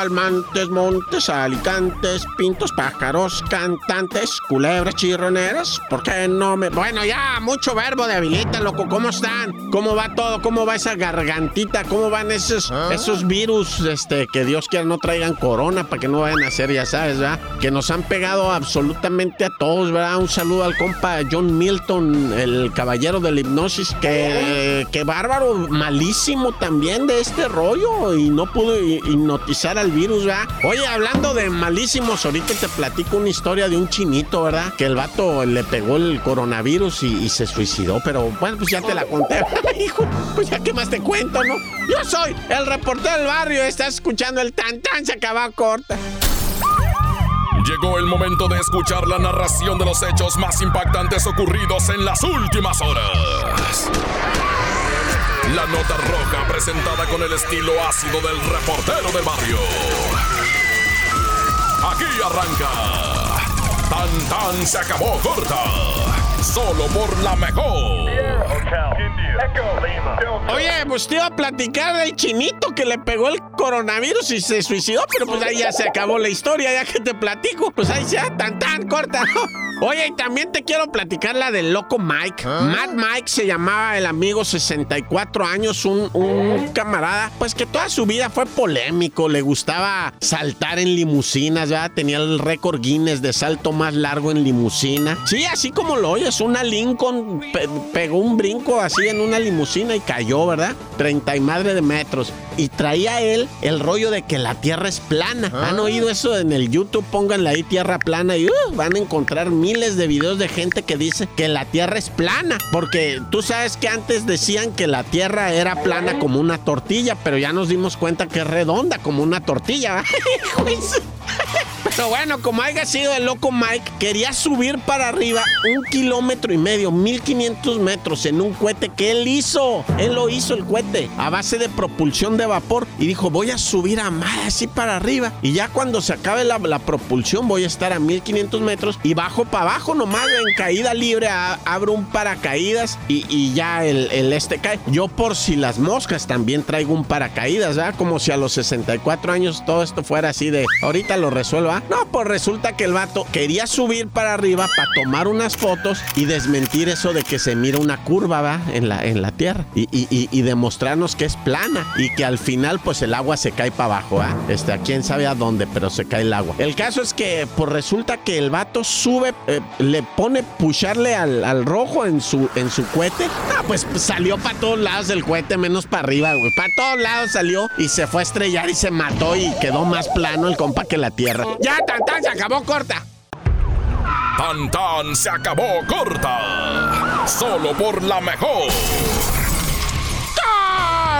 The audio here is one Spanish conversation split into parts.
Almantes, montes, alicantes, pintos, pájaros, cantantes, culebras, chirroneras. ¿Por qué no me.? Bueno, ya, mucho verbo de habilita, loco. ¿Cómo están? ¿Cómo va todo? ¿Cómo va esa gargantita? ¿Cómo van esos, esos virus este, que Dios quiera no traigan corona para que no vayan a hacer, ya sabes, ¿verdad? Que nos han pegado absolutamente a todos, ¿verdad? Un saludo al compa John Milton, el caballero de la hipnosis, que, que bárbaro, malísimo también de este rollo y no pudo hipnotizar al virus, ¿verdad? Oye, hablando de malísimos, ahorita te platico una historia de un chinito, ¿verdad? Que el vato le pegó el coronavirus y, se suicidó, pero bueno, pues ya te la conté. Hijo, pues ya qué más te cuento, ¿no? Yo soy el reportero del barrio, estás escuchando el tan tan, se acaba corta. Llegó el momento de escuchar la narración de los hechos más impactantes ocurridos en las últimas horas. La nota roja presentada con el estilo ácido del reportero del barrio. Aquí arranca. Tan tan se acabó corta. Solo por la mejor. Oye, pues te iba a platicar del chinito que le pegó el coronavirus y se suicidó, pero pues ahí ya se acabó la historia, ya que te platico. Pues ahí ya, tan tan corta, Oye, y también te quiero platicar la del loco Mike. ¿Ah? Matt Mike se llamaba el amigo 64 años, un, un, camarada, pues que toda su vida fue polémico, le gustaba saltar en limusinas, ¿verdad? Tenía el récord Guinness de salto más largo en limusina. Sí, así como lo oyes, una Lincoln pegó un brinco así en una limusina y cayó, ¿verdad? 30 y madre de metros. Y traía él el rollo de que la tierra es plana. ¿Han ah. oído eso en el YouTube? Pónganle ahí tierra plana y uh, van a encontrar mil miles de videos de gente que dice que la Tierra es plana. Porque tú sabes que antes decían que la Tierra era plana como una tortilla, pero ya nos dimos cuenta que es redonda como una tortilla. Pero bueno, como haya sido el loco Mike, quería subir para arriba un kilómetro y medio, 1500 metros en un cohete que él hizo. Él lo hizo el cohete a base de propulsión de vapor y dijo, voy a subir a más así para arriba. Y ya cuando se acabe la, propulsión voy a estar a 1500 metros y bajo para abajo nomás en caída libre, abro un paracaídas y, ya el, este cae. Yo por si las moscas también traigo un paracaídas, ¿verdad? Como si a los 64 años todo esto fuera así de, ahorita lo resuelva. No, pues resulta que el vato quería subir para arriba para tomar unas fotos y desmentir eso de que se mira una curva, ¿va? En la, en la tierra. Y, y, demostrarnos que es plana y que al final, pues el agua se cae para abajo, ¿ah? Este, a quién sabe a dónde, pero se cae el agua. El caso es que, pues resulta que el vato sube, eh, le pone pucharle al, rojo en su, en su cohete. Ah, pues salió para todos lados el cohete, menos para arriba, güey. Para todos lados salió y se fue a estrellar y se mató y quedó más plano el compa que la tierra. Tan, tan, se acabó corta. Tan, tan, se acabó corta. Solo por la mejor.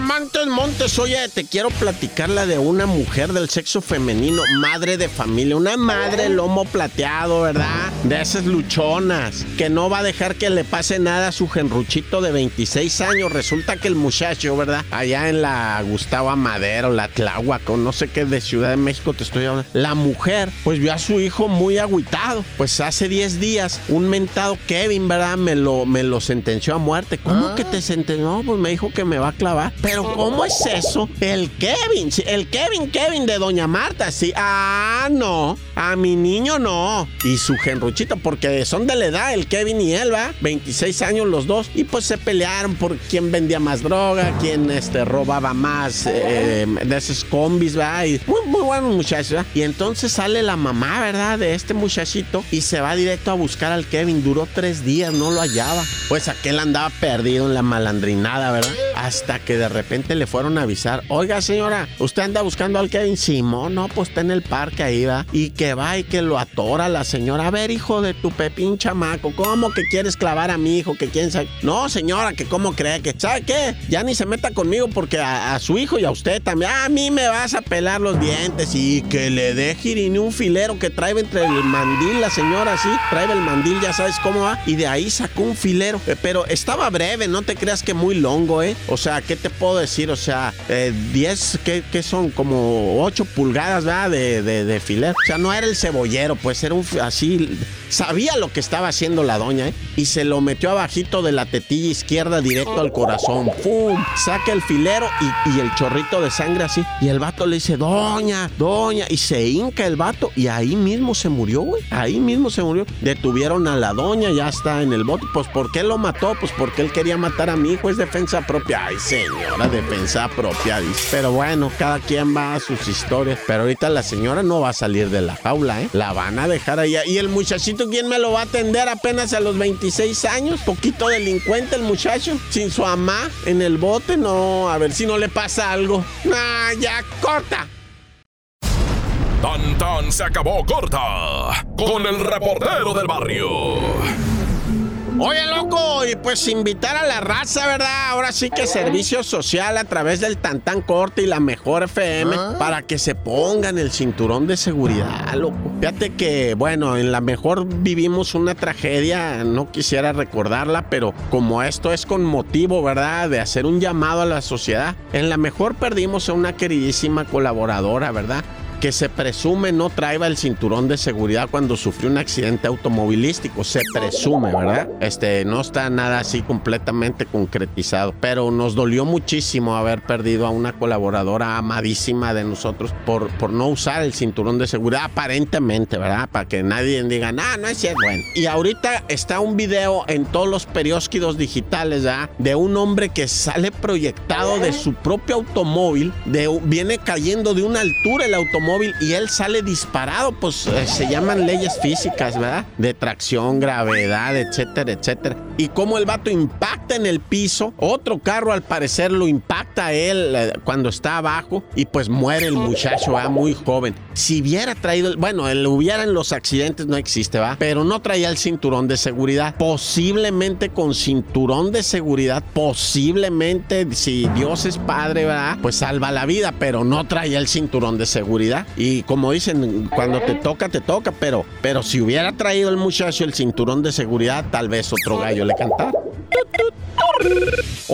Montes, Montes, oye, te quiero platicar la de una mujer del sexo femenino, madre de familia, una madre lomo plateado, ¿verdad? De esas luchonas, que no va a dejar que le pase nada a su genruchito de 26 años. Resulta que el muchacho, ¿verdad? Allá en la Gustavo Madero, la Tláhuac, no sé qué de Ciudad de México te estoy hablando. La mujer, pues vio a su hijo muy agüitado. Pues hace 10 días, un mentado Kevin, ¿verdad? Me lo, me lo sentenció a muerte. ¿Cómo ah. que te sentenció? Pues me dijo que me va a clavar. Pero ¿cómo es eso? El Kevin, el Kevin, Kevin de Doña Marta, sí. Ah, no, a mi niño no. Y su genruchito, porque son de la edad, el Kevin y él, ¿va? 26 años los dos. Y pues se pelearon por quién vendía más droga, quién este, robaba más eh, de esos combis, ¿va? Y muy, muy buenos muchachos, ¿va? Y entonces sale la mamá, ¿verdad? De este muchachito y se va directo a buscar al Kevin. Duró tres días, no lo hallaba. Pues aquel andaba perdido en la malandrinada, ¿verdad? Hasta que de repente le fueron a avisar, oiga señora, usted anda buscando al Kevin Simón, no, pues está en el parque ahí va, y que va y que lo atora la señora, a ver hijo de tu pepín chamaco, ¿cómo que quieres clavar a mi hijo? Que quién sabe, no señora, que cómo cree que, ¿sabe qué? Ya ni se meta conmigo porque a, su hijo y a usted también, a mí me vas a pelar los dientes y que le dé girini un filero que trae entre el mandil la señora, sí, trae el mandil, ya sabes cómo va, y de ahí sacó un filero, eh, pero estaba breve, no te creas que muy longo, ¿eh? O sea, ¿qué te puedo decir? O sea, 10, eh, ¿qué, son? Como 8 pulgadas, ¿verdad? De, de, de filet. O sea, no era el cebollero, pues era un así. Sabía lo que estaba haciendo la doña, ¿eh? Y se lo metió abajito de la tetilla izquierda directo al corazón. ¡Pum! Saca el filero y, y el chorrito de sangre así. Y el vato le dice, doña, doña. Y se hinca el vato y ahí mismo se murió, güey. Ahí mismo se murió. Detuvieron a la doña, ya está en el bote. Pues, ¿por qué lo mató? Pues porque él quería matar a mi hijo. Es defensa propia. Ay, señora, defensa propia, dice. Pero bueno, cada quien va a sus historias. Pero ahorita la señora no va a salir de la jaula, ¿eh? La van a dejar allá. Y el muchachito, ¿quién me lo va a atender apenas a los 26 años? Poquito delincuente el muchacho. Sin su mamá en el bote. No, a ver si no le pasa algo. Ah, ya, corta. Tan tan se acabó corta con el reportero del barrio. Oye, loco, y pues invitar a la raza, ¿verdad? Ahora sí que servicio social a través del Tantán Corte y la Mejor FM ah. para que se pongan el cinturón de seguridad, loco. Fíjate que, bueno, en la Mejor vivimos una tragedia, no quisiera recordarla, pero como esto es con motivo, ¿verdad? De hacer un llamado a la sociedad, en la Mejor perdimos a una queridísima colaboradora, ¿verdad? Que se presume no traía el cinturón de seguridad cuando sufrió un accidente automovilístico. Se presume, ¿verdad? Este, no está nada así completamente concretizado, pero nos dolió muchísimo haber perdido a una colaboradora amadísima de nosotros por, por no usar el cinturón de seguridad, aparentemente, ¿verdad? Para que nadie diga, ah, no es cierto. Bueno, y ahorita está un video en todos los periódicos digitales, ¿verdad? De un hombre que sale proyectado de su propio automóvil, de, viene cayendo de una altura el automóvil y él sale disparado, pues eh, se llaman leyes físicas, ¿verdad? De tracción, gravedad, etcétera, etcétera. Y como el vato impacta en el piso, otro carro al parecer lo impacta a él eh, cuando está abajo y pues muere el muchacho, ¿va? Muy joven. Si hubiera traído, bueno, el hubiera en los accidentes no existe, ¿va? Pero no traía el cinturón de seguridad. Posiblemente con cinturón de seguridad, posiblemente, si Dios es padre, ¿verdad? Pues salva la vida, pero no traía el cinturón de seguridad. Y como dicen, cuando te toca, te toca, pero, pero si hubiera traído el muchacho el cinturón de seguridad, tal vez otro gallo le cantara.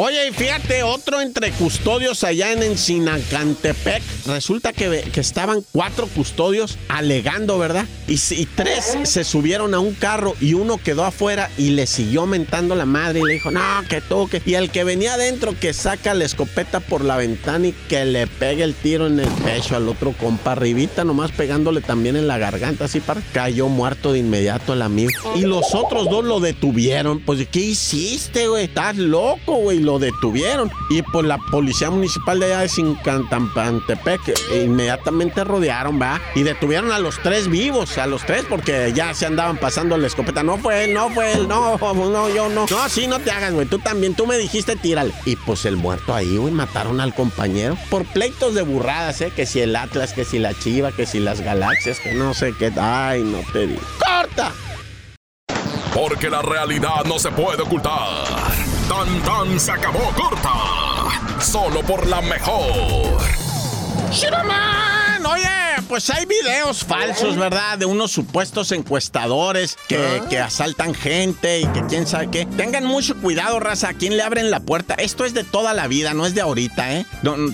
Oye, y fíjate, otro entre custodios allá en Encinacantepec. Resulta que, que estaban cuatro custodios alegando, ¿verdad? Y, y, tres se subieron a un carro y uno quedó afuera y le siguió mentando la madre y le dijo, no, que toque. Y el que venía adentro que saca la escopeta por la ventana y que le pegue el tiro en el pecho al otro compa arribita, nomás pegándole también en la garganta, así para. Cayó muerto de inmediato el amigo. Y los otros dos lo detuvieron. Pues, ¿qué hiciste, güey? Estás loco, güey. Lo detuvieron. Y pues la policía municipal de allá de Sincantampantepec inmediatamente rodearon, ¿va? Y detuvieron a los tres vivos, a los tres, porque ya se andaban pasando la escopeta. No fue él, no fue él, no, no, yo no. No, sí, no te hagas, güey. Tú también, tú me dijiste tírale. Y pues el muerto ahí, güey, mataron al compañero por pleitos de burradas, ¿eh? Que si el Atlas, que si la Chiva, que si las galaxias, que no sé qué. Ay, no te digo. ¡Corta! Porque la realidad no se puede ocultar. Tan tan se acabó corta. Solo por la mejor. ¡Shiraman! Oye pues hay videos falsos, ¿verdad? De unos supuestos encuestadores que, que, asaltan gente y que quién sabe qué. Tengan mucho cuidado, raza, a quién le abren la puerta. Esto es de toda la vida, no es de ahorita, ¿eh?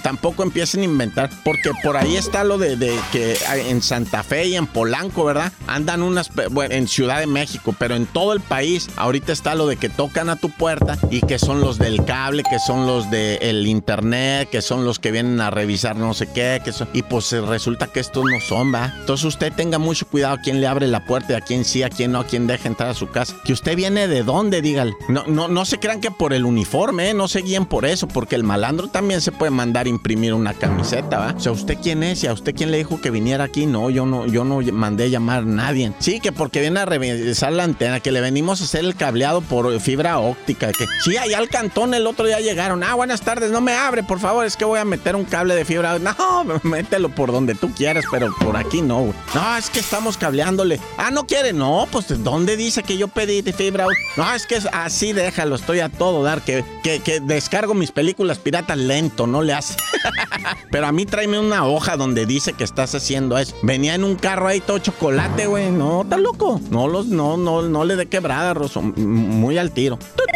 tampoco empiecen a inventar, porque por ahí está lo de, de, que en Santa Fe y en Polanco, ¿verdad? Andan unas, bueno, en Ciudad de México, pero en todo el país, ahorita está lo de que tocan a tu puerta y que son los del cable, que son los del internet, que son los que vienen a revisar no sé qué, que son, y pues resulta que esto no son, ¿va? Entonces usted tenga mucho cuidado a quién le abre la puerta, a quién sí, a quién no, a quién deja entrar a su casa. Que usted viene de dónde, dígale. No, no, no se crean que por el uniforme, ¿eh? no se guíen por eso, porque el malandro también se puede mandar imprimir una camiseta, ¿va? O sea, ¿usted quién es? ¿Y a usted quién le dijo que viniera aquí? No, yo no, yo no mandé llamar a nadie. Sí, que porque viene a revisar la antena, que le venimos a hacer el cableado por fibra óptica. Que sí, allá al cantón el otro día llegaron. Ah, buenas tardes, no me abre, por favor, es que voy a meter un cable de fibra. No, mételo por donde tú quieras, pero por aquí no, güey. No, es que estamos cableándole. Ah, ¿no quiere? No, pues ¿dónde dice que yo pedí de fibra? No, es que es así déjalo, estoy a todo dar, que, que, descargo mis películas piratas lento, no le hace. Pero a mí tráeme una hoja donde dice que estás haciendo eso. Venía en un carro ahí todo chocolate, güey. No, está loco. No los, no, no, no le dé quebrada, Rosso. Muy al tiro. ¡Tut,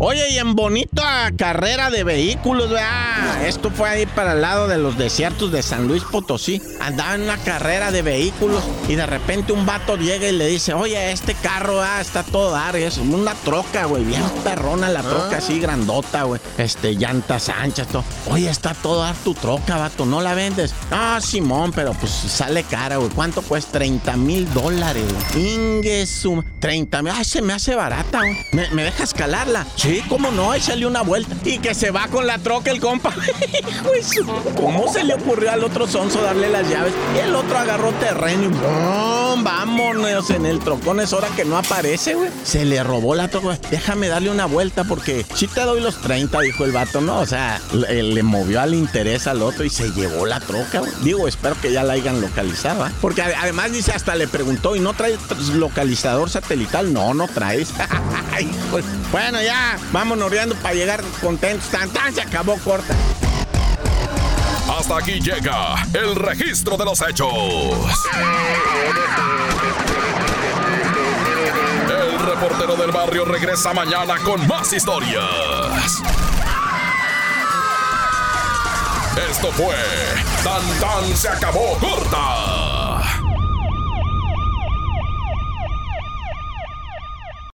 Oye, y en bonita carrera de vehículos, ¿verdad? Esto fue ahí para el lado de los desiertos de San Luis Potosí. Andaba en una carrera de vehículos y de repente un vato llega y le dice, oye, este carro ah, está todo dar, es una troca, güey, bien perrona la troca, así grandota, güey. Este, llantas anchas, todo. Oye, está todo dar tu troca, vato, ¿no la vendes? Ah, Simón, pero pues sale cara, güey. ¿Cuánto cuesta? 30 mil dólares, güey. Ingesum. 30 mil. Ay, se me hace barata, güey. ¿Me, ¿Me dejas calarla? Sí, cómo no, échale una vuelta. Y que se va con la troca el compa. ¿Cómo se le ocurrió al otro sonso darle las llaves? Y el otro agarró terreno y ¡bum! vámonos en el trocón. Es hora que no aparece, güey. Se le robó la troca. Déjame darle una vuelta porque si te doy los 30, dijo el vato, ¿no? O sea, le, movió al interés al otro y se llevó la troca, güey. Digo, espero que ya la hayan localizado, ¿ah? Porque ade- además dice, hasta le preguntó, ¿y no trae localizador satelital? No, no traes. Bueno, ya, vamos noreando para llegar contentos. Tan, tan, se acabó corta. Hasta aquí llega el registro de los hechos. El reportero del barrio regresa mañana con más historias. Esto fue Tan Tan se acabó corta